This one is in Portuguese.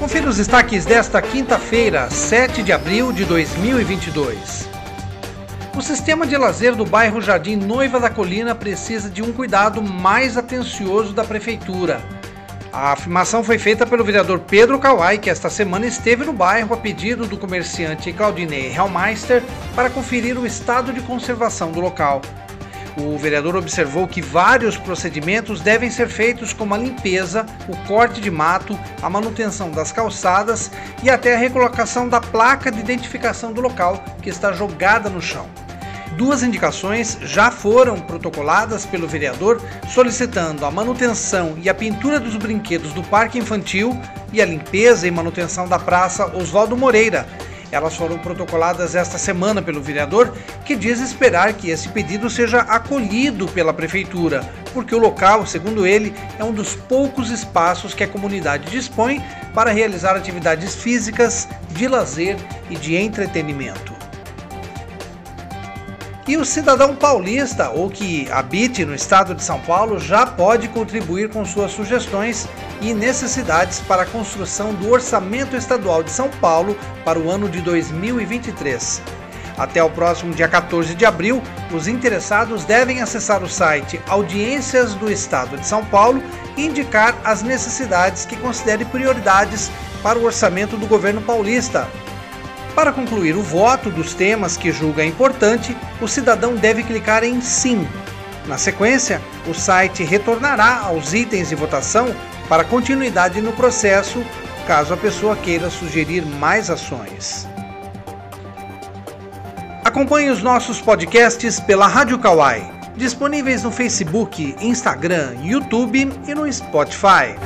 Confira os destaques desta quinta-feira, 7 de abril de 2022. O sistema de lazer do bairro Jardim Noiva da Colina precisa de um cuidado mais atencioso da prefeitura. A afirmação foi feita pelo vereador Pedro Kawai, que esta semana esteve no bairro a pedido do comerciante Claudinei Hellmeister para conferir o estado de conservação do local. O vereador observou que vários procedimentos devem ser feitos, como a limpeza, o corte de mato, a manutenção das calçadas e até a recolocação da placa de identificação do local que está jogada no chão. Duas indicações já foram protocoladas pelo vereador, solicitando a manutenção e a pintura dos brinquedos do parque infantil e a limpeza e manutenção da praça Oswaldo Moreira, elas foram protocoladas esta semana pelo vereador, que diz esperar que esse pedido seja acolhido pela prefeitura, porque o local, segundo ele, é um dos poucos espaços que a comunidade dispõe para realizar atividades físicas, de lazer e de entretenimento. E o cidadão paulista ou que habite no estado de São Paulo já pode contribuir com suas sugestões e necessidades para a construção do Orçamento Estadual de São Paulo para o ano de 2023. Até o próximo dia 14 de abril, os interessados devem acessar o site Audiências do Estado de São Paulo e indicar as necessidades que considere prioridades para o orçamento do governo paulista, para concluir o voto dos temas que julga importante, o cidadão deve clicar em Sim. Na sequência, o site retornará aos itens de votação para continuidade no processo, caso a pessoa queira sugerir mais ações. Acompanhe os nossos podcasts pela Rádio Kawai, disponíveis no Facebook, Instagram, YouTube e no Spotify.